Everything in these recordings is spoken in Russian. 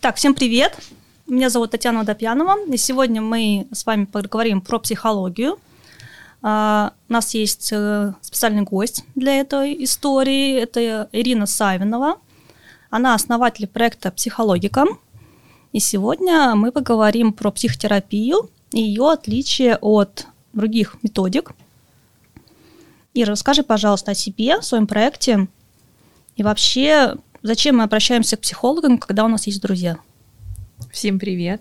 Так, всем привет. Меня зовут Татьяна Водопьянова, и сегодня мы с вами поговорим про психологию. Uh, у нас есть uh, специальный гость для этой истории. Это Ирина Савинова. Она основатель проекта «Психологика». И сегодня мы поговорим про психотерапию и ее отличие от других методик. Ира, расскажи, пожалуйста, о себе, о своем проекте и вообще, зачем мы обращаемся к психологам, когда у нас есть друзья. Всем привет.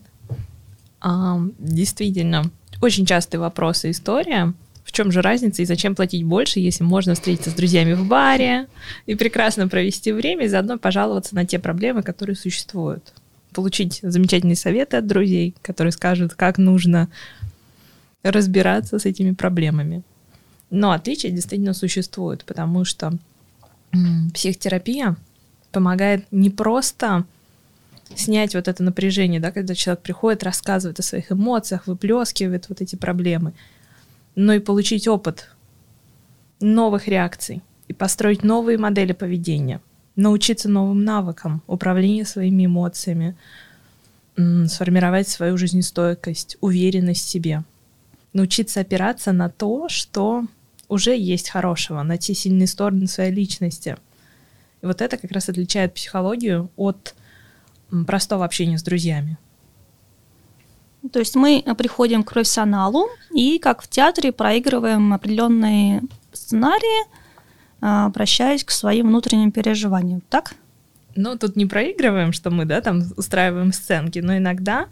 А, действительно, очень частые вопросы история. В чем же разница и зачем платить больше, если можно встретиться с друзьями в баре и прекрасно провести время, и заодно пожаловаться на те проблемы, которые существуют. Получить замечательные советы от друзей, которые скажут, как нужно разбираться с этими проблемами. Но отличия действительно существуют, потому что психотерапия помогает не просто снять вот это напряжение, да, когда человек приходит, рассказывает о своих эмоциях, выплескивает вот эти проблемы, но и получить опыт новых реакций и построить новые модели поведения, научиться новым навыкам управления своими эмоциями, сформировать свою жизнестойкость, уверенность в себе, научиться опираться на то, что уже есть хорошего, на те сильные стороны своей личности. Вот это как раз отличает психологию от простого общения с друзьями. То есть мы приходим к профессионалу и, как в театре, проигрываем определенные сценарии, а, обращаясь к своим внутренним переживаниям, так? Ну, тут не проигрываем, что мы, да, там устраиваем сценки, но иногда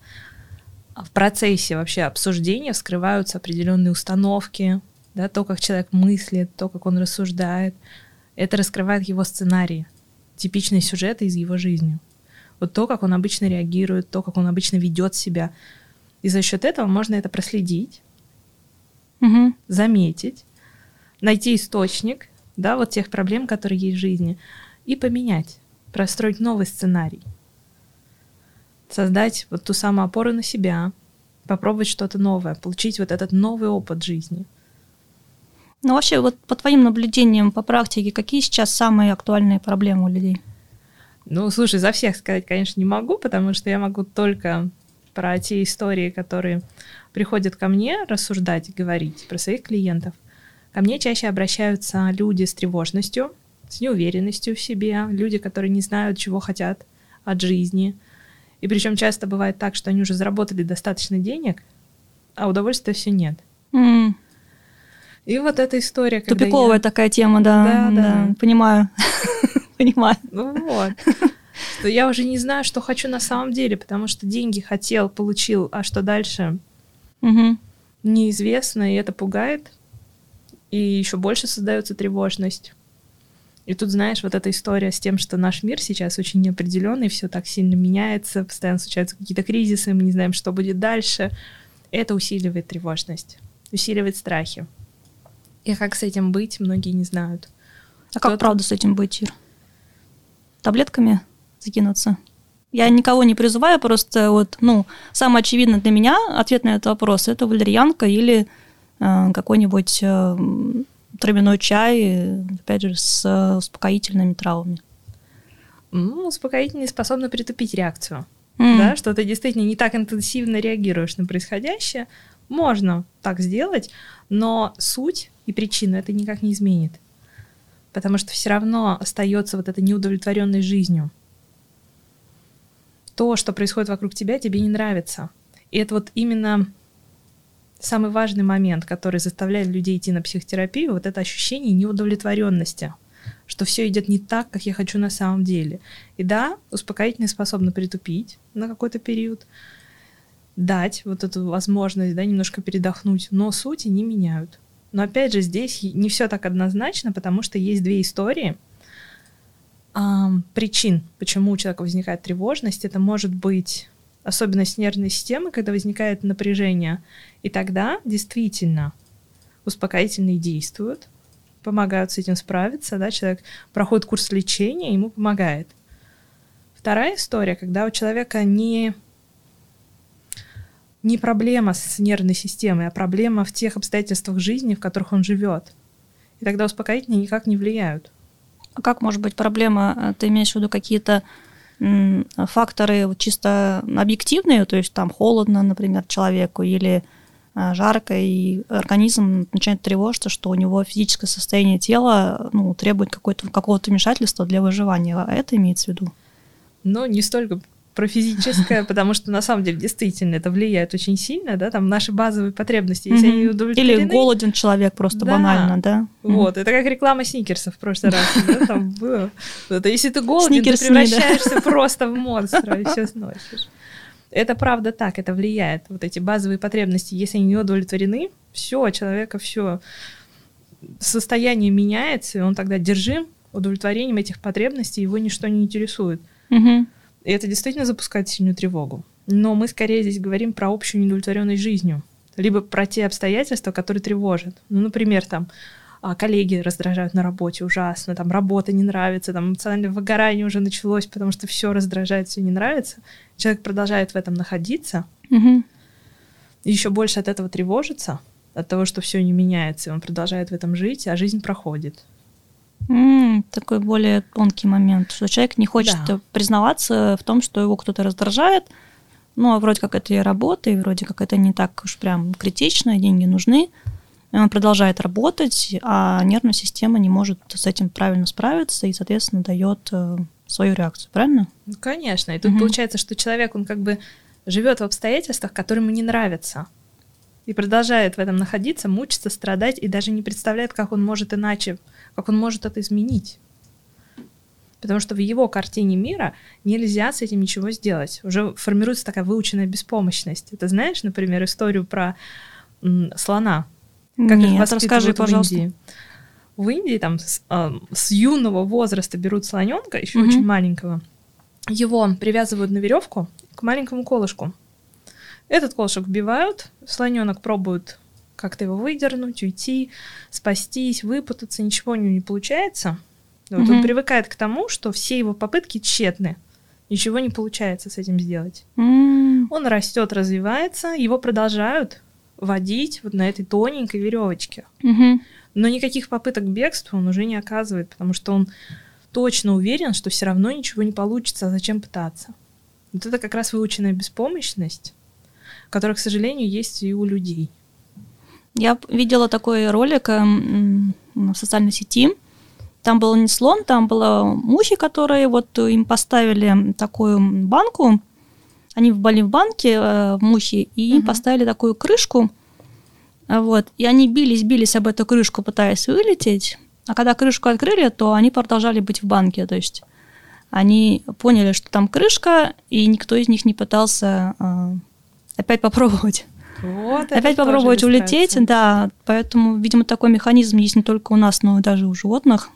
в процессе вообще обсуждения вскрываются определенные установки, да, то, как человек мыслит, то, как он рассуждает, это раскрывает его сценарий, типичные сюжеты из его жизни. Вот то, как он обычно реагирует, то, как он обычно ведет себя. И за счет этого можно это проследить, угу. заметить, найти источник, да, вот тех проблем, которые есть в жизни, и поменять, простроить новый сценарий. Создать вот ту самую опору на себя, попробовать что-то новое, получить вот этот новый опыт жизни – ну, вообще, вот по твоим наблюдениям, по практике, какие сейчас самые актуальные проблемы у людей? Ну, слушай, за всех сказать, конечно, не могу, потому что я могу только про те истории, которые приходят ко мне рассуждать и говорить про своих клиентов. Ко мне чаще обращаются люди с тревожностью, с неуверенностью в себе, люди, которые не знают, чего хотят от жизни. И причем часто бывает так, что они уже заработали достаточно денег, а удовольствия все нет. Mm. И вот эта история. Тупиковая я... такая тема, да. Да, да. да. Понимаю. Понимаю. Ну вот. Что я уже не знаю, что хочу на самом деле, потому что деньги хотел, получил, а что дальше? Угу. Неизвестно, и это пугает. И еще больше создается тревожность. И тут, знаешь, вот эта история с тем, что наш мир сейчас очень неопределенный, все так сильно меняется, постоянно случаются какие-то кризисы, мы не знаем, что будет дальше. Это усиливает тревожность, усиливает страхи. И как с этим быть, многие не знают. А как правда с этим быть, Ир? Таблетками закинуться? Я никого не призываю, просто вот, ну, самое очевидное для меня ответ на этот вопрос – это валерьянка или э, какой-нибудь э, травяной чай, опять же, с э, успокоительными травами. Ну, успокоительные способны притупить реакцию. Mm. Да, что ты действительно не так интенсивно реагируешь на происходящее. Можно так сделать, но суть и причину это никак не изменит. Потому что все равно остается вот эта неудовлетворенность жизнью. То, что происходит вокруг тебя, тебе не нравится. И это вот именно самый важный момент, который заставляет людей идти на психотерапию, вот это ощущение неудовлетворенности, что все идет не так, как я хочу на самом деле. И да, успокоительные способны притупить на какой-то период, дать вот эту возможность, да, немножко передохнуть, но сути не меняют. Но опять же, здесь не все так однозначно, потому что есть две истории причин, почему у человека возникает тревожность. Это может быть особенность нервной системы, когда возникает напряжение. И тогда действительно успокоительные действуют, помогают с этим справиться, да, человек проходит курс лечения, ему помогает. Вторая история, когда у человека не не проблема с нервной системой, а проблема в тех обстоятельствах жизни, в которых он живет. И тогда успокоительные никак не влияют. А как может быть проблема? Ты имеешь в виду какие-то факторы чисто объективные, то есть там холодно, например, человеку, или а, жарко, и организм начинает тревожиться, что у него физическое состояние тела ну, требует какого-то вмешательства для выживания. А это имеется в виду? Ну, не столько про физическое, потому что на самом деле действительно это влияет очень сильно, да, там наши базовые потребности, если они удовлетворены. Или голоден человек просто банально, да. Вот, это как реклама сникерсов в прошлый раз, да, там было. Это если ты голоден, ты превращаешься просто в монстра и все сносишь. Это правда так, это влияет. Вот эти базовые потребности, если они не удовлетворены, все, человека все состояние меняется, и он тогда держим удовлетворением этих потребностей, его ничто не интересует. Угу. И это действительно запускает сильную тревогу. Но мы скорее здесь говорим про общую неудовлетворенность жизнью, либо про те обстоятельства, которые тревожат. Ну, например, там а, коллеги раздражают на работе ужасно, там работа не нравится, там эмоциональное выгорание уже началось, потому что все раздражает, все не нравится. Человек продолжает в этом находиться, угу. еще больше от этого тревожится, от того, что все не меняется, и он продолжает в этом жить, а жизнь проходит. Mm, такой более тонкий момент, что человек не хочет да. признаваться в том, что его кто-то раздражает, ну, а вроде как это и работа, и вроде как это не так уж прям критично, деньги нужны, и он продолжает работать, а нервная система не может с этим правильно справиться и, соответственно, дает э, свою реакцию, правильно? Ну, конечно. И тут угу. получается, что человек, он как бы живет в обстоятельствах, которые ему не нравятся. И продолжает в этом находиться, мучиться, страдать, и даже не представляет, как он может иначе как он может это изменить. Потому что в его картине мира нельзя с этим ничего сделать. Уже формируется такая выученная беспомощность. Это знаешь, например, историю про слона? Как Нет, их расскажи, пожалуйста. В Индии. В Индии там с, э, с юного возраста берут слоненка, еще угу. очень маленького. Его привязывают на веревку к маленькому колышку. Этот колышек вбивают, слоненок пробует как-то его выдернуть, уйти, спастись, выпутаться, ничего у него не получается. Вот mm-hmm. Он привыкает к тому, что все его попытки тщетны. Ничего не получается с этим сделать. Mm-hmm. Он растет, развивается, его продолжают водить вот на этой тоненькой веревочке. Mm-hmm. Но никаких попыток к бегству он уже не оказывает, потому что он точно уверен, что все равно ничего не получится, а зачем пытаться. Вот это как раз выученная беспомощность, которая, к сожалению, есть и у людей. Я видела такой ролик эм, в социальной сети. Там был не слон, там было мухи, которые вот им поставили такую банку. Они были в банке, э, мухи, и им угу. поставили такую крышку. Вот. И они бились, бились об эту крышку, пытаясь вылететь. А когда крышку открыли, то они продолжали быть в банке. То есть они поняли, что там крышка, и никто из них не пытался э, опять попробовать. Вот, Опять попробовать улететь, да. Поэтому, видимо, такой механизм есть не только у нас, но и даже у животных,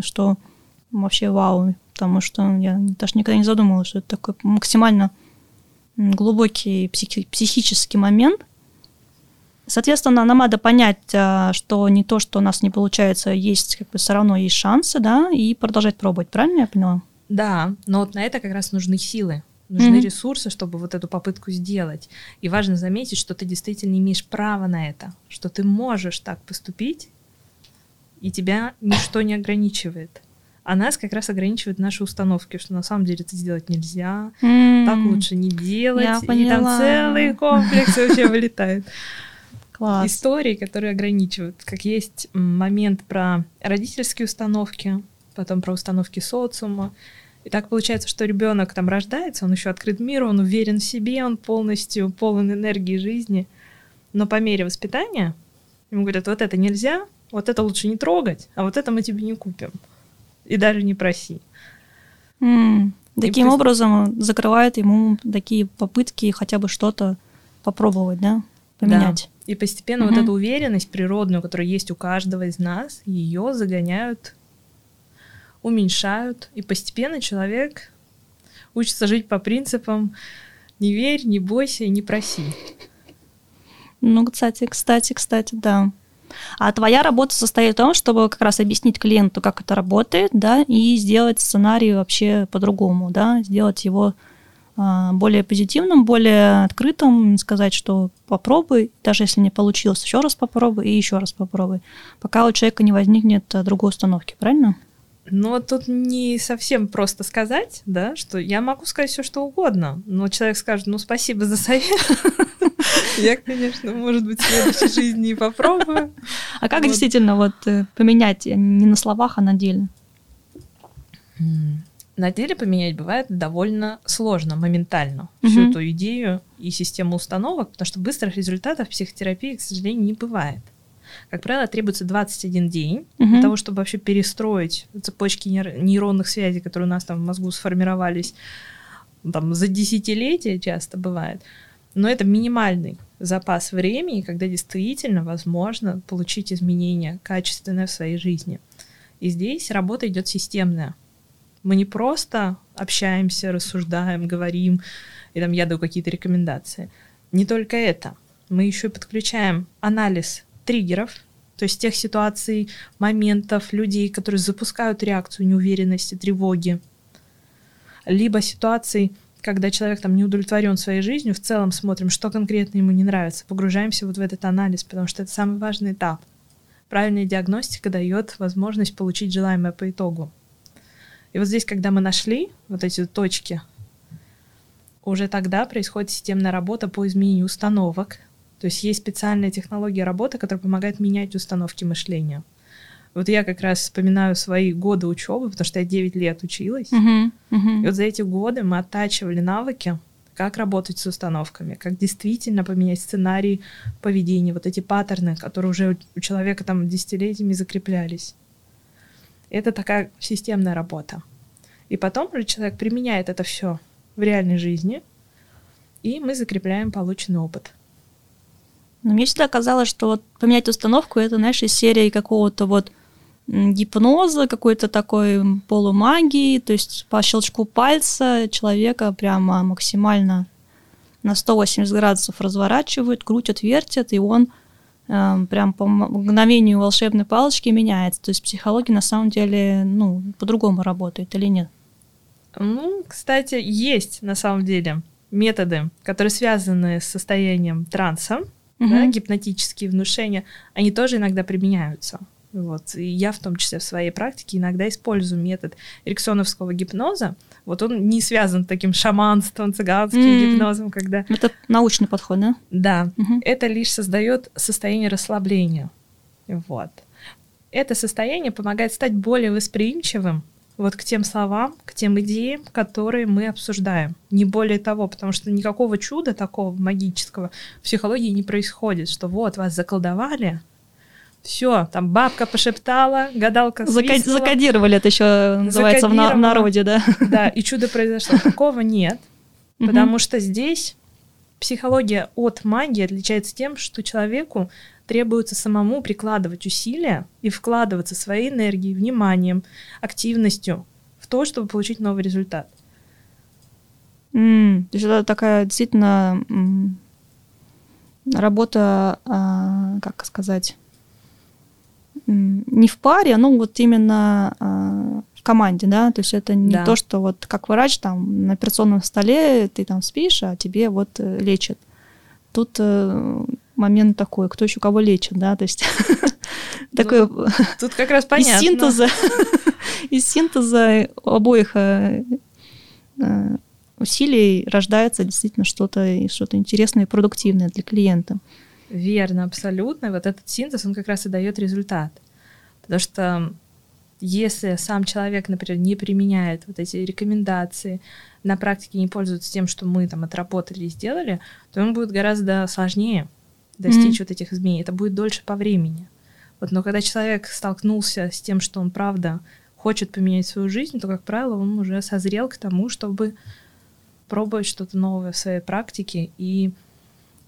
что вообще вау, потому что я даже никогда не задумывалась, что это такой максимально глубокий психи- психический момент. Соответственно, нам надо понять, а, что не то, что у нас не получается, есть как бы все равно есть шансы, да, и продолжать пробовать, правильно я поняла? Да, но вот на это как раз нужны силы. Нужны mm-hmm. ресурсы, чтобы вот эту попытку сделать. И важно заметить, что ты действительно имеешь право на это, что ты можешь так поступить, и тебя ничто не ограничивает. А нас как раз ограничивают наши установки, что на самом деле это сделать нельзя, mm-hmm. так лучше не делать, Я и там целый комплекс вообще вылетает. Класс. Истории, которые ограничивают. Как есть момент про родительские установки, потом про установки социума, и так получается, что ребенок там рождается, он еще открыт миру, он уверен в себе, он полностью полон энергии жизни. Но по мере воспитания ему говорят, вот это нельзя, вот это лучше не трогать, а вот это мы тебе не купим. И даже не проси. Mm. Таким пусть... образом закрывает ему такие попытки хотя бы что-то попробовать, да, поменять. Да. И постепенно угу. вот эту уверенность природную, которая есть у каждого из нас, ее загоняют уменьшают, и постепенно человек учится жить по принципам «не верь, не бойся и не проси». Ну, кстати, кстати, кстати, да. А твоя работа состоит в том, чтобы как раз объяснить клиенту, как это работает, да, и сделать сценарий вообще по-другому, да, сделать его а, более позитивным, более открытым, сказать, что попробуй, даже если не получилось, еще раз попробуй и еще раз попробуй, пока у человека не возникнет другой установки, правильно? Но тут не совсем просто сказать, да, что я могу сказать все, что угодно, но человек скажет, ну, спасибо за совет. Я, конечно, может быть, в следующей жизни и попробую. А как действительно вот э, поменять не на словах, а на деле? На деле поменять бывает довольно сложно, моментально, всю эту идею и систему установок, потому что быстрых результатов в психотерапии, к сожалению, не бывает. Как правило, требуется 21 день угу. для того, чтобы вообще перестроить цепочки нейронных связей, которые у нас там в мозгу сформировались там, за десятилетия часто бывает. Но это минимальный запас времени, когда действительно возможно получить изменения качественные в своей жизни. И здесь работа идет системная. Мы не просто общаемся, рассуждаем, говорим, и там я даю какие-то рекомендации. Не только это. Мы еще и подключаем анализ триггеров, то есть тех ситуаций, моментов, людей, которые запускают реакцию неуверенности, тревоги, либо ситуаций, когда человек там не удовлетворен своей жизнью, в целом смотрим, что конкретно ему не нравится, погружаемся вот в этот анализ, потому что это самый важный этап. Правильная диагностика дает возможность получить желаемое по итогу. И вот здесь, когда мы нашли вот эти точки, уже тогда происходит системная работа по изменению установок, то есть есть специальная технология работы, которая помогает менять установки мышления. Вот я как раз вспоминаю свои годы учебы, потому что я 9 лет училась. Uh-huh, uh-huh. И вот за эти годы мы оттачивали навыки, как работать с установками, как действительно поменять сценарий поведения, вот эти паттерны, которые уже у человека там десятилетиями закреплялись. Это такая системная работа. И потом уже человек применяет это все в реальной жизни, и мы закрепляем полученный опыт. Но мне всегда казалось, что вот поменять установку это, знаешь, из серии какого-то вот гипноза, какой-то такой полумагии, то есть по щелчку пальца человека прямо максимально на 180 градусов разворачивают, крутят, вертят, и он э, прям по мгновению волшебной палочки меняется. То есть психология на самом деле, ну, по-другому работает или нет? Ну, кстати, есть на самом деле методы, которые связаны с состоянием транса, угу. да, гипнотические внушения, они тоже иногда применяются. Вот. И я в том числе в своей практике иногда использую метод эриксоновского гипноза. Вот он не связан с таким шаманством, цыганским mm. гипнозом, когда... Это научный подход, да? Да. Угу. Это лишь создает состояние расслабления. Вот. Это состояние помогает стать более восприимчивым вот к тем словам, к тем идеям, которые мы обсуждаем. Не более того, потому что никакого чуда такого магического в психологии не происходит, что вот вас заколдовали, все, там бабка пошептала, гадалка свистнула. Закодировали это еще называется в, на- в народе, да? Да, и чудо произошло. Такого нет, потому что здесь психология от магии отличается тем, что человеку требуется самому прикладывать усилия и вкладываться своей энергией, вниманием, активностью в то, чтобы получить новый результат. Mm, то есть это такая действительно mm, работа, а, как сказать, mm, не в паре, но вот именно а, в команде, да, то есть это не да. то, что вот как врач там на операционном столе ты там спишь, а тебе вот э, лечат. Тут э, момент такой, кто еще кого лечит, да, то есть ну, такой тут как раз понятно. Из синтеза, из синтеза обоих э, э, усилий рождается действительно что-то что-то интересное и продуктивное для клиента. Верно, абсолютно. Вот этот синтез, он как раз и дает результат. Потому что если сам человек, например, не применяет вот эти рекомендации, на практике не пользуется тем, что мы там отработали и сделали, то ему будет гораздо сложнее достичь mm-hmm. вот этих изменений. Это будет дольше по времени. Вот, но когда человек столкнулся с тем, что он правда хочет поменять свою жизнь, то, как правило, он уже созрел к тому, чтобы пробовать что-то новое в своей практике и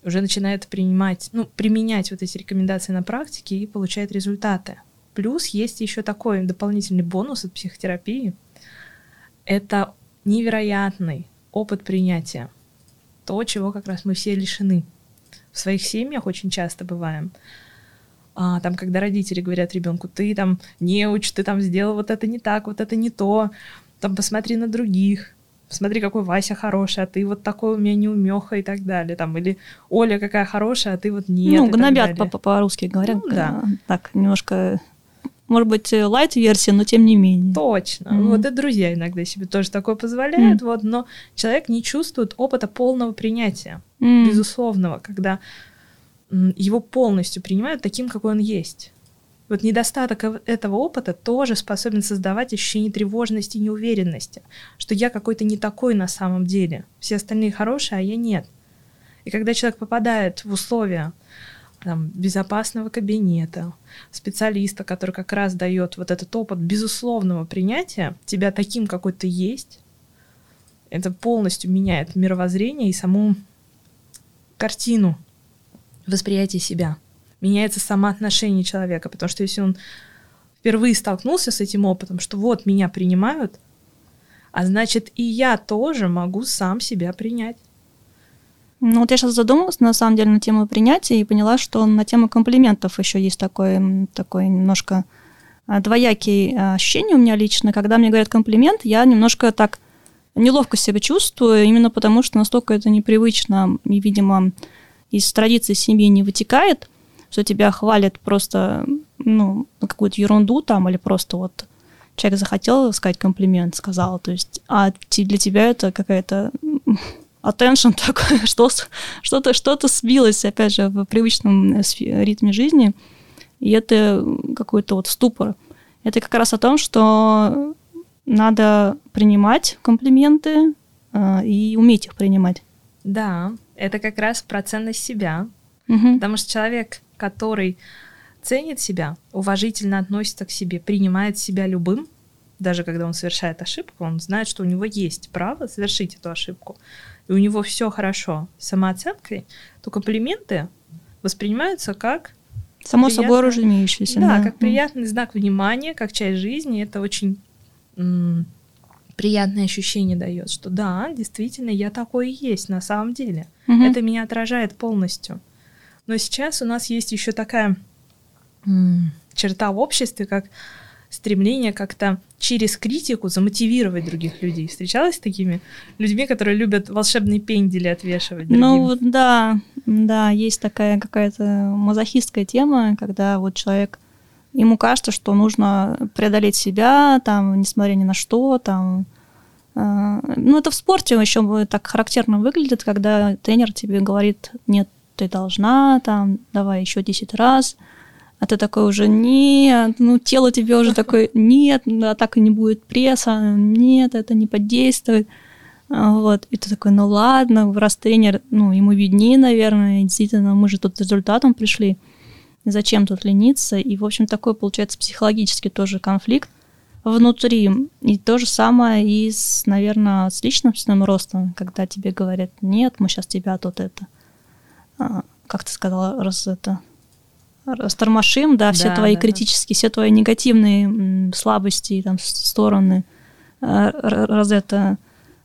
уже начинает принимать, ну, применять вот эти рекомендации на практике и получает результаты. Плюс есть еще такой дополнительный бонус от психотерапии. Это невероятный опыт принятия. То, чего как раз мы все лишены в своих семьях очень часто бываем. А, там, когда родители говорят ребенку, ты там не уч, ты там сделал вот это не так, вот это не то, там посмотри на других, посмотри, какой Вася хороший, а ты вот такой у меня неумеха и так далее, там, или Оля какая хорошая, а ты вот нет. Ну, гнобят по-русски говорят, ну, да. так, немножко может быть, лайт-версия, но тем не менее. Точно. Mm-hmm. Вот и друзья иногда себе тоже такое позволяют, mm-hmm. вот, но человек не чувствует опыта полного принятия, mm-hmm. безусловного, когда его полностью принимают таким, какой он есть. Вот недостаток этого опыта тоже способен создавать ощущение тревожности и неуверенности, что я какой-то не такой на самом деле. Все остальные хорошие, а я нет. И когда человек попадает в условия там, безопасного кабинета, специалиста, который как раз дает вот этот опыт безусловного принятия тебя таким, какой ты есть, это полностью меняет мировоззрение и саму картину восприятия себя меняется самоотношение человека, потому что если он впервые столкнулся с этим опытом, что вот меня принимают, а значит и я тоже могу сам себя принять. Ну вот я сейчас задумалась на самом деле на тему принятия и поняла, что на тему комплиментов еще есть такое, такое немножко а, двоякие а, ощущения у меня лично. Когда мне говорят комплимент, я немножко так неловко себя чувствую, именно потому что настолько это непривычно и, видимо, из традиции семьи не вытекает что тебя хвалят просто, ну, какую-то ерунду там, или просто вот человек захотел сказать комплимент, сказал, то есть, а для тебя это какая-то attention такое, что, что-то, что-то сбилось, опять же, в привычном э, ритме жизни, и это какой-то вот ступор. Это как раз о том, что надо принимать комплименты э, и уметь их принимать. Да, это как раз про ценность себя, угу. потому что человек который ценит себя, уважительно относится к себе, принимает себя любым, даже когда он совершает ошибку, он знает, что у него есть право совершить эту ошибку, и у него все хорошо с самооценкой, то комплименты воспринимаются как само приятный, собой разумеющееся. Да, да, как приятный знак внимания, как часть жизни. Это очень м- приятное ощущение дает, что да, действительно, я такой и есть на самом деле. Угу. Это меня отражает полностью. Но сейчас у нас есть еще такая черта в обществе, как стремление как-то через критику замотивировать других людей. Встречалась с такими людьми, которые любят волшебные пендели отвешивать другим? Ну вот да, да, есть такая какая-то мазохистская тема, когда вот человек ему кажется, что нужно преодолеть себя, там, несмотря ни на что, там, э, ну, это в спорте еще так характерно выглядит, когда тренер тебе говорит, нет, ты должна, там, давай еще 10 раз, а ты такой уже, нет, ну, тело тебе уже такое, нет, да, так и не будет пресса, нет, это не подействует. А, вот, и ты такой, ну ладно, раз тренер, ну, ему виднее, наверное, действительно, мы же тут результатом пришли, зачем тут лениться? И, в общем, такой, получается, психологический тоже конфликт внутри. И то же самое и с, наверное, с личностным ростом, когда тебе говорят, нет, мы сейчас тебя тут это а, как ты сказала, раз это растормошим, да, все да, твои да, критические, да. все твои негативные слабости, там, стороны, а, раз это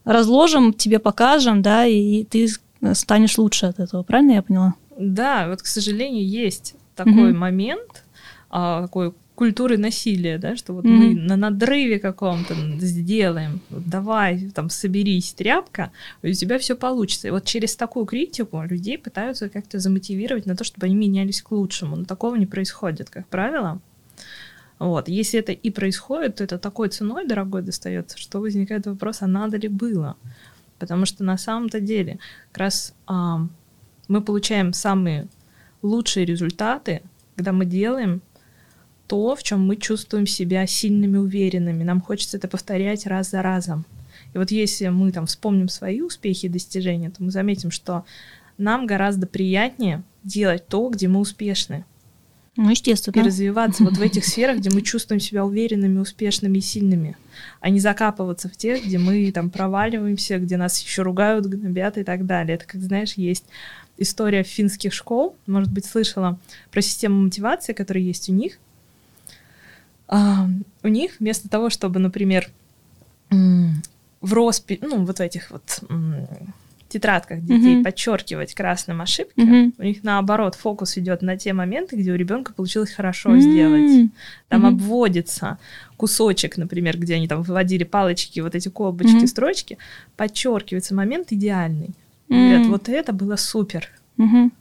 разложим, тебе покажем, да, и ты станешь лучше от этого, правильно я поняла? Да, вот, к сожалению, есть такой mm-hmm. момент, а, такой культуры насилия, да, что вот mm-hmm. мы на надрыве каком-то сделаем, давай, там, соберись, тряпка, и у тебя все получится. И вот через такую критику людей пытаются как-то замотивировать на то, чтобы они менялись к лучшему. Но такого не происходит, как правило. Вот. Если это и происходит, то это такой ценой дорогой достается, что возникает вопрос, а надо ли было? Потому что на самом-то деле как раз а, мы получаем самые лучшие результаты, когда мы делаем то, в чем мы чувствуем себя сильными, уверенными. Нам хочется это повторять раз за разом. И вот если мы там вспомним свои успехи и достижения, то мы заметим, что нам гораздо приятнее делать то, где мы успешны. Ну, естественно. И развиваться вот в этих сферах, где мы чувствуем себя уверенными, успешными и сильными, а не закапываться в тех, где мы там проваливаемся, где нас еще ругают, гнобят и так далее. Это, как знаешь, есть история финских школ, может быть, слышала про систему мотивации, которая есть у них, у них вместо того, чтобы, например, в роспи, ну, вот в этих вот тетрадках детей mm-hmm. подчеркивать красным ошибки, mm-hmm. у них наоборот фокус идет на те моменты, где у ребенка получилось хорошо mm-hmm. сделать. Там mm-hmm. обводится кусочек, например, где они там выводили палочки, вот эти колбочки, mm-hmm. строчки, подчеркивается момент идеальный. Mm-hmm. Говорят, вот это было супер. Mm-hmm.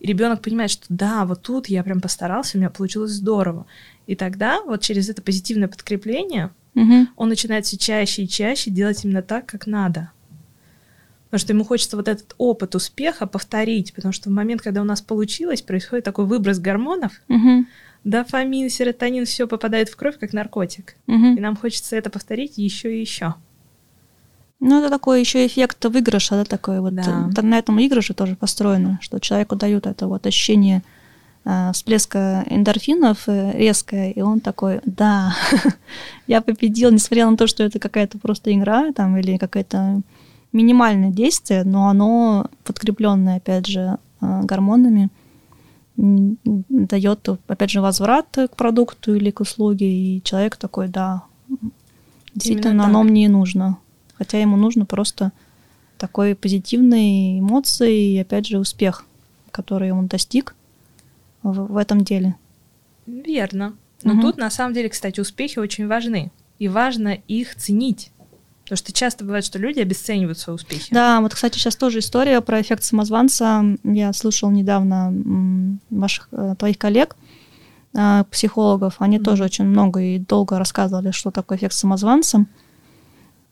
И ребенок понимает, что да, вот тут я прям постарался, у меня получилось здорово. И тогда вот через это позитивное подкрепление Мгм. он начинает все чаще и чаще делать именно так, как надо. Потому что ему хочется вот этот опыт успеха повторить, потому что в момент, когда у нас получилось, происходит такой выброс гормонов, Мгм. дофамин, серотонин, все попадает в кровь как наркотик. И Мгм. нам хочется это повторить еще и еще. Ну, это такой еще эффект выигрыша, да, такой вот. Да. На этом выигрыше тоже построено, что человеку дают это вот ощущение всплеска эндорфинов э, резкое, и он такой, да, я победил, несмотря на то, что это какая-то просто игра там или какое-то минимальное действие, но оно подкрепленное, опять же, э, гормонами, дает, опять же, возврат к продукту или к услуге, и человек такой, да, действительно, так. оно мне и нужно. Хотя ему нужно просто такой позитивные эмоции и, опять же, успех, который он достиг в, в этом деле. Верно. Но Мгм. тут на самом деле, кстати, успехи очень важны. И важно их ценить. Потому что часто бывает, что люди обесценивают свои успехи. Да, вот, кстати, сейчас тоже история про эффект самозванца. Я слышал недавно ваших, э, твоих коллег, э, психологов. Они Мгм. тоже очень много и долго рассказывали, что такое эффект самозванца.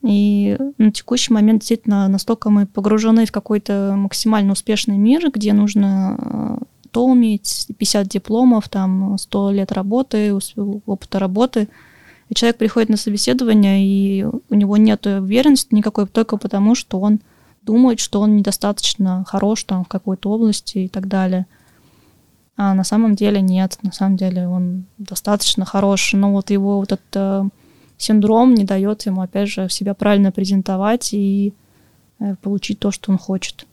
И на текущий момент действительно настолько мы погружены в какой-то максимально успешный мир, где нужно то уметь, 50 дипломов, там 100 лет работы, опыта работы. И человек приходит на собеседование, и у него нет уверенности никакой, только потому, что он думает, что он недостаточно хорош там в какой-то области и так далее. А на самом деле нет, на самом деле он достаточно хорош, но вот его вот этот э, синдром не дает ему, опять же, себя правильно презентовать и э, получить то, что он хочет.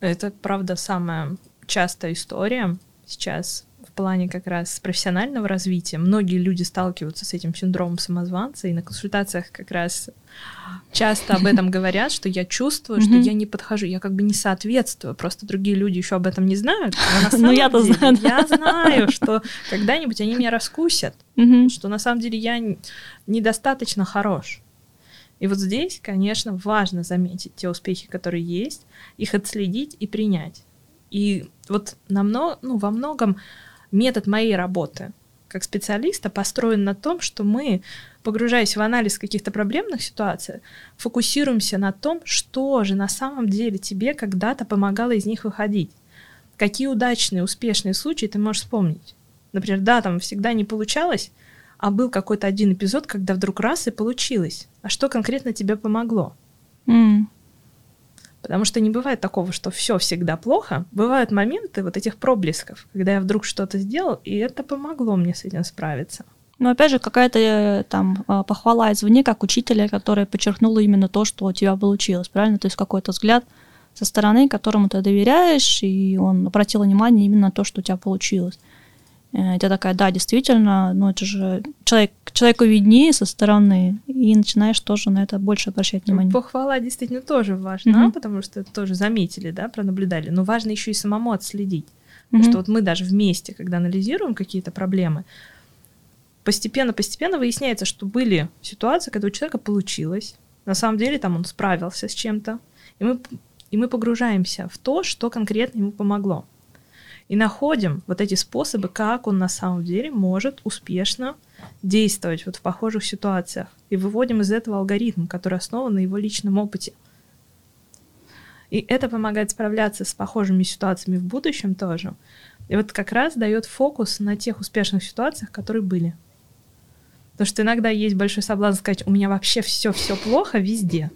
Это, правда, самая частая история сейчас в плане как раз профессионального развития. Многие люди сталкиваются с этим синдромом самозванца, и на консультациях как раз часто об этом говорят, что я чувствую, что я не подхожу, я как бы не соответствую, просто другие люди еще об этом не знают. Но на Ну, я-то знаю. Я знаю, что когда-нибудь они меня раскусят, что на самом деле я недостаточно хорош. И вот здесь, конечно, важно заметить те успехи, которые есть, их отследить и принять. И вот намного, ну, во многом метод моей работы как специалиста построен на том, что мы, погружаясь в анализ каких-то проблемных ситуаций, фокусируемся на том, что же на самом деле тебе когда-то помогало из них выходить. Какие удачные, успешные случаи ты можешь вспомнить. Например, да, там всегда не получалось, а был какой-то один эпизод, когда вдруг раз и получилось. А что конкретно тебе помогло? М. Потому что не бывает такого, что все всегда плохо. Бывают моменты вот этих проблесков, когда я вдруг что-то сделал, и это помогло мне с этим справиться. Но опять же, какая-то э, там э, похвала извне, как учителя, которая подчеркнула именно то, что у тебя получилось, правильно? То есть какой-то взгляд со стороны, которому ты доверяешь, и он обратил внимание именно на то, что у тебя получилось. Э, Я такая, да, действительно, ну это же человек, человеку виднее со стороны, и начинаешь тоже на это больше обращать внимание. Похвала действительно тоже важна, Мгм. потому что это тоже заметили, да, пронаблюдали. Но важно еще и самому отследить. Мгм. Что вот мы даже вместе, когда анализируем какие-то проблемы, постепенно-постепенно выясняется, что были ситуации, когда у человека получилось. На самом деле там он справился с чем-то. И мы, и мы погружаемся в то, что конкретно ему помогло. И находим вот эти способы, как он на самом деле может успешно действовать вот в похожих ситуациях. И выводим из этого алгоритм, который основан на его личном опыте. И это помогает справляться с похожими ситуациями в будущем тоже. И вот как раз дает фокус на тех успешных ситуациях, которые были. Потому что иногда есть большой соблазн сказать, у меня вообще все все плохо везде.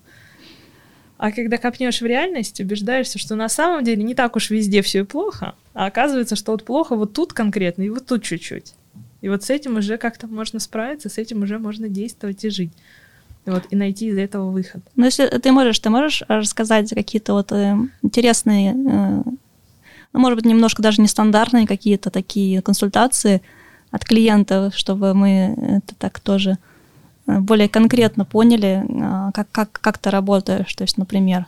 А когда копнешь в реальность, убеждаешься, что на самом деле не так уж везде все и плохо, а оказывается, что вот плохо вот тут конкретно и вот тут чуть-чуть. И вот с этим уже как-то можно справиться, с этим уже можно действовать и жить. Вот и найти из этого выход. Ну, если ты можешь, ты можешь рассказать какие-то вот э, интересные, э, ну, может быть, немножко даже нестандартные какие-то такие консультации от клиентов, чтобы мы это так тоже э, более конкретно поняли, э, как, как, как ты работаешь, то есть, например.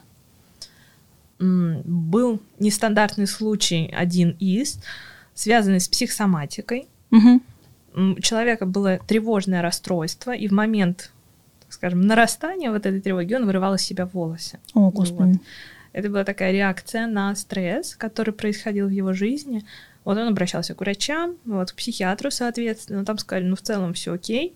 Был нестандартный случай, один из, связанный с психосоматикой. М, У человека было тревожное расстройство, и в момент, скажем, нарастания вот этой тревоги он вырывал из себя волосы. О, господи. Это была такая реакция на стресс, который происходил в его жизни. Вот он обращался к врачам, вот, к психиатру, соответственно. Там сказали, ну, в целом все окей,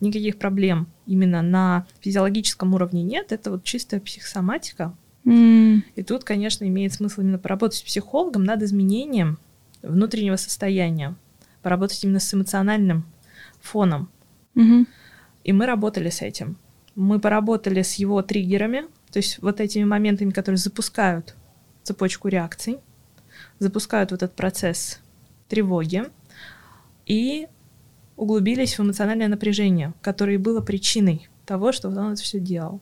никаких проблем именно на физиологическом уровне нет. Это вот чистая психосоматика. Mm. И тут, конечно, имеет смысл именно поработать с психологом над изменением внутреннего состояния, поработать именно с эмоциональным фоном. Mm-hmm. И мы работали с этим. Мы поработали с его триггерами, то есть вот этими моментами, которые запускают цепочку реакций, запускают вот этот процесс тревоги и углубились в эмоциональное напряжение, которое было причиной того, что он это все делал.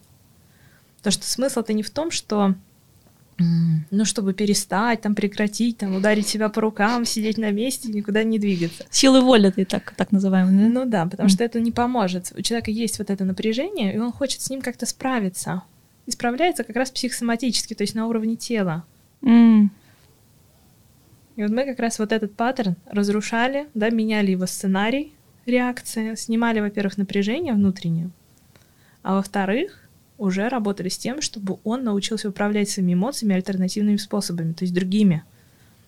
Потому что смысл-то не в том, что ну, чтобы перестать, там, прекратить, там, ударить себя по рукам, сидеть на месте, никуда не двигаться. Силы воли ты так, так называемые, да? Ну да, потому mm. что это не поможет. У человека есть вот это напряжение, и он хочет с ним как-то справиться. И справляется как раз психосоматически, то есть на уровне тела. Mm. И вот мы как раз вот этот паттерн разрушали, да, меняли его сценарий реакции, снимали, во-первых, напряжение внутреннее, а во-вторых, уже работали с тем, чтобы он научился управлять своими эмоциями альтернативными способами, то есть другими.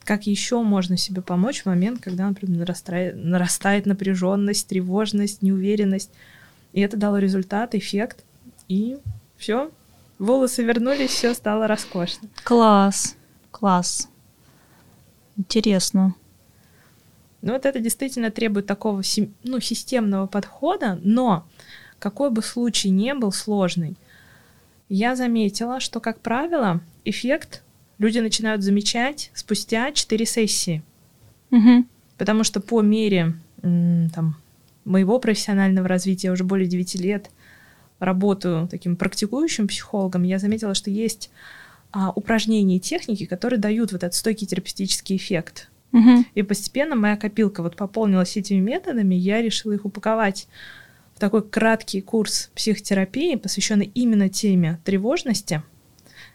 Как еще можно себе помочь в момент, когда, например, нарастает, нарастает напряженность, тревожность, неуверенность. И это дало результат, эффект. И все, волосы вернулись, все стало роскошно. Класс, класс. Интересно. Ну вот это действительно требует такого ну, системного подхода, но какой бы случай ни был сложный, я заметила, что, как правило, эффект люди начинают замечать спустя 4 сессии. Угу. Потому что по мере там, моего профессионального развития, уже более 9 лет работаю таким практикующим психологом, я заметила, что есть а, упражнения и техники, которые дают вот этот стойкий терапевтический эффект. Угу. И постепенно моя копилка вот пополнилась этими методами, я решила их упаковать такой краткий курс психотерапии, посвященный именно теме тревожности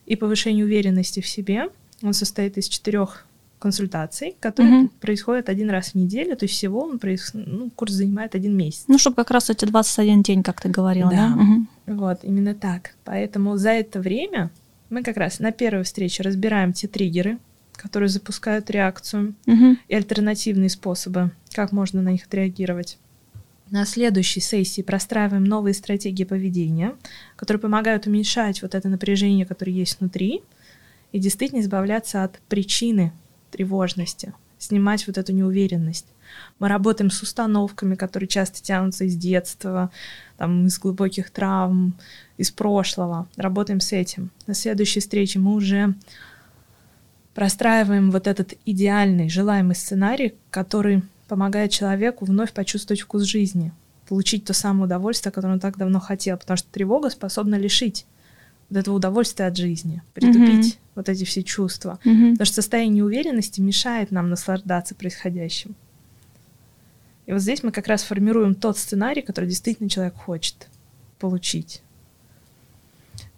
и повышению уверенности в себе. Он состоит из четырех консультаций, которые угу. происходят один раз в неделю, то есть всего он проис... ну, курс занимает один месяц. Ну, чтобы как раз эти 21 день, как ты говорила, да? да? Угу. Вот, именно так. Поэтому за это время мы как раз на первой встрече разбираем те триггеры, которые запускают реакцию, угу. и альтернативные способы, как можно на них отреагировать. На следующей сессии простраиваем новые стратегии поведения, которые помогают уменьшать вот это напряжение, которое есть внутри, и действительно избавляться от причины тревожности, снимать вот эту неуверенность. Мы работаем с установками, которые часто тянутся из детства, там, из глубоких травм, из прошлого. Работаем с этим. На следующей встрече мы уже простраиваем вот этот идеальный, желаемый сценарий, который помогает человеку вновь почувствовать вкус жизни, получить то самое удовольствие, которое он так давно хотел, потому что тревога способна лишить вот этого удовольствия от жизни, притупить mm-hmm. вот эти все чувства. Mm-hmm. Потому что состояние неуверенности мешает нам наслаждаться происходящим. И вот здесь мы как раз формируем тот сценарий, который действительно человек хочет получить.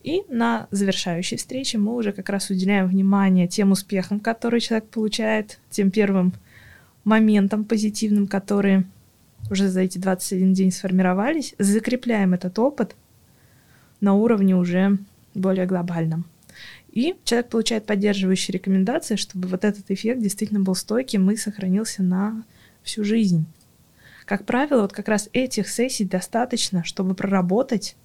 И на завершающей встрече мы уже как раз уделяем внимание тем успехам, которые человек получает, тем первым моментам позитивным, которые уже за эти 21 день сформировались, закрепляем этот опыт на уровне уже более глобальном. И человек получает поддерживающие рекомендации, чтобы вот этот эффект действительно был стойким и сохранился на всю жизнь. Как правило, вот как раз этих сессий достаточно, чтобы проработать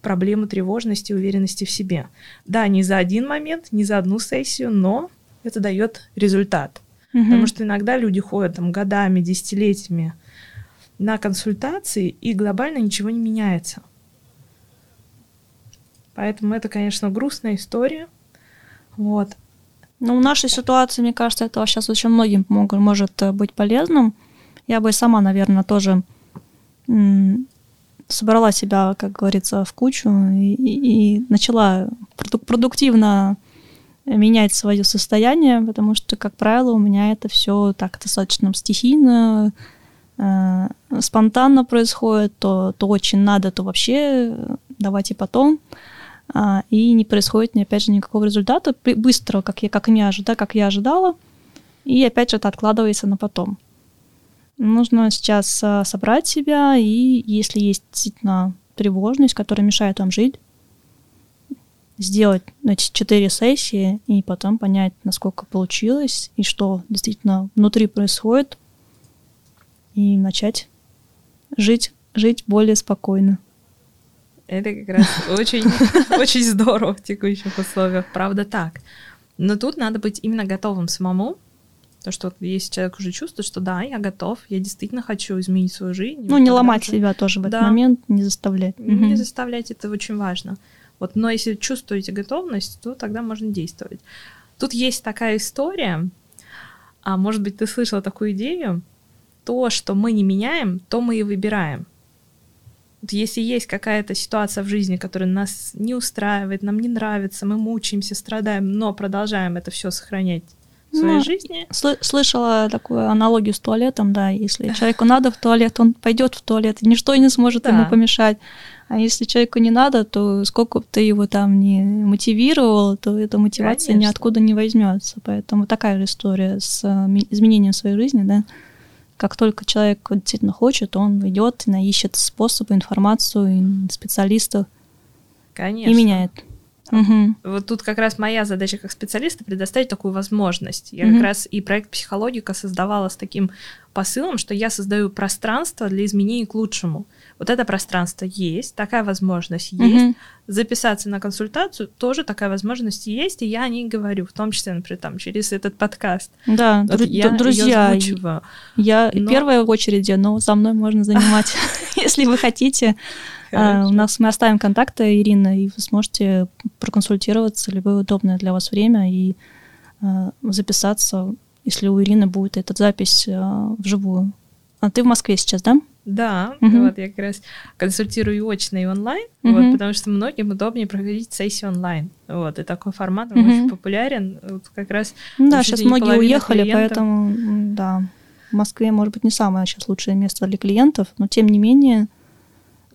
проблему тревожности и уверенности в себе. Да, не за один момент, не за одну сессию, но это дает результат. Угу. Потому что иногда люди ходят там годами, десятилетиями на консультации, и глобально ничего не меняется. Поэтому это, конечно, грустная история. Вот. Ну, в нашей ситуации, мне кажется, это сейчас очень многим мог, может э, быть полезным. Я бы сама, наверное, тоже собрала себя, как говорится, в кучу и, и, и начала продуктивно менять свое состояние, потому что, как правило, у меня это все так достаточно стихийно, э, спонтанно происходит, то, то очень надо, то вообще давайте потом. Э, и не происходит, опять же, никакого результата быстро, как я, как, не ожидала, как я ожидала, и опять же это откладывается на потом. Нужно сейчас э, собрать себя, и если есть действительно тревожность, которая мешает вам жить, сделать эти четыре сессии и потом понять, насколько получилось и что действительно внутри происходит, и начать жить, жить более спокойно. Это как раз очень, очень здорово в текущих условиях, правда так. Но тут надо быть именно готовым самому, то, что вот если человек уже чувствует, что да, я готов, я действительно хочу изменить свою жизнь. Ну, не ломать себя тоже в да. этот момент, не заставлять. Не угу. заставлять, это очень важно. Вот, но если чувствуете готовность, то тогда можно действовать. Тут есть такая история, а может быть, ты слышала такую идею, то, что мы не меняем, то мы и выбираем. Вот если есть какая-то ситуация в жизни, которая нас не устраивает, нам не нравится, мы мучаемся, страдаем, но продолжаем это все сохранять в своей ну, жизни. Сл- слышала такую аналогию с туалетом, да, если человеку надо в туалет, он пойдет в туалет, ничто не сможет да. ему помешать. А если человеку не надо, то сколько бы ты его там не мотивировал, то эта мотивация Конечно. ниоткуда не возьмется. Поэтому такая же история с э, изменением своей жизни, да. Как только человек действительно хочет, он идет, ищет способы, информацию, специалистов Конечно. и меняет. Угу. Вот тут как раз моя задача как специалиста предоставить такую возможность. Я угу. как раз и проект психологика создавала с таким посылом, что я создаю пространство для изменений к лучшему. Вот это пространство есть, такая возможность есть. Угу. Записаться на консультацию тоже такая возможность есть, и я о ней говорю, в том числе, например, там, через этот подкаст. Да, вот дру- я друзья, я но... в очереди, но за мной можно занимать, если вы хотите. А, у нас мы оставим контакты Ирина, и вы сможете проконсультироваться в любое удобное для вас время и а, записаться, если у Ирины будет эта запись а, вживую. А ты в Москве сейчас, да? Да, угу. вот я как раз консультирую очно и онлайн, угу. вот, потому что многим удобнее проводить сессию онлайн. Вот, и такой формат угу. очень популярен. Вот как раз. Да, сейчас многие уехали, клиентов... поэтому да. В Москве, может быть, не самое сейчас лучшее место для клиентов, но тем не менее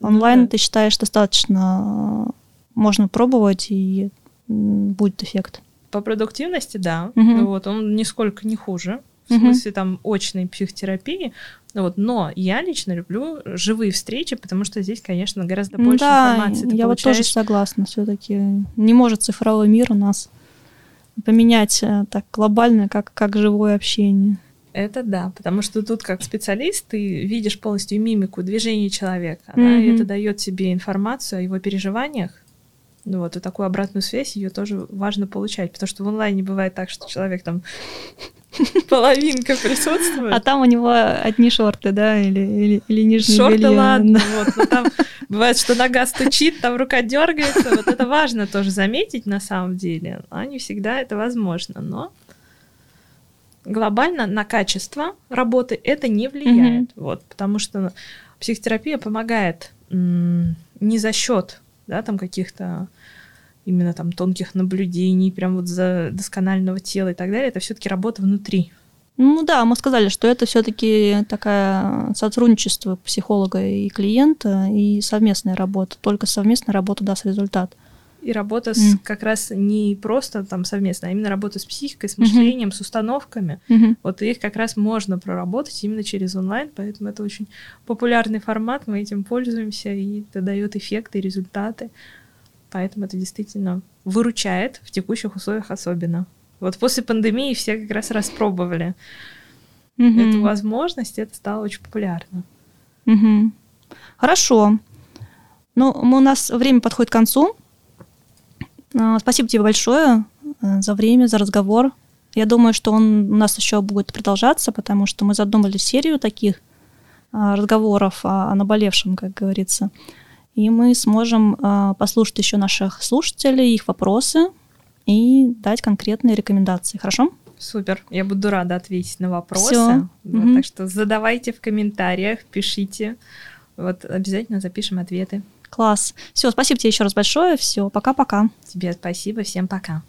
Онлайн, ну, да. ты считаешь, достаточно можно пробовать и будет эффект? По продуктивности, да. Угу. Вот, он нисколько не хуже. В угу. смысле там очной психотерапии. Вот, но я лично люблю живые встречи, потому что здесь, конечно, гораздо больше да, информации. Ты я получаешь... вот тоже согласна. Все-таки не может цифровой мир у нас поменять э, так глобально, как, как живое общение. Это да, потому что тут как специалист ты видишь полностью мимику движения человека, mm-hmm. да, и это дает тебе информацию о его переживаниях. Ну вот, и такую обратную связь ее тоже важно получать, потому что в онлайне бывает так, что человек там половинка присутствует. А там у него одни шорты, да, или, или, или нижние Шорты, белье. ладно, вот, но там бывает, что нога стучит, там рука дергается, вот это важно тоже заметить на самом деле, а не всегда это возможно, но глобально на качество работы это не влияет. Mm-hmm. Вот, потому что психотерапия помогает м- не за счет да, там каких-то именно там тонких наблюдений, прям вот за досконального тела и так далее. Это все-таки работа внутри. Ну да, мы сказали, что это все-таки такая сотрудничество психолога и клиента и совместная работа. Только совместная работа даст результат. И работа с, mm. как раз не просто там совместно, а именно работа с психикой, с мышлением, mm-hmm. с установками. Mm-hmm. Вот их как раз можно проработать именно через онлайн, поэтому это очень популярный формат, мы этим пользуемся, и это дает эффекты, результаты. Поэтому это действительно выручает в текущих условиях особенно. Вот после пандемии все как раз распробовали mm-hmm. эту возможность, и это стало очень популярно. Mm-hmm. Хорошо. Ну, у нас время подходит к концу. А, спасибо тебе большое э, за время, за разговор. Я думаю, что он у нас еще будет продолжаться, потому что мы задумали серию таких а, разговоров о, наболевшем, как говорится. И мы сможем а, послушать еще наших слушателей, их вопросы и дать конкретные рекомендации. Хорошо? Супер. Я буду рада ответить на вопросы. Всё. Вот, угу. Так что задавайте в комментариях, пишите. Вот обязательно запишем ответы. Класс. Все, спасибо тебе еще раз большое. Все, пока-пока. Тебе спасибо. Всем пока.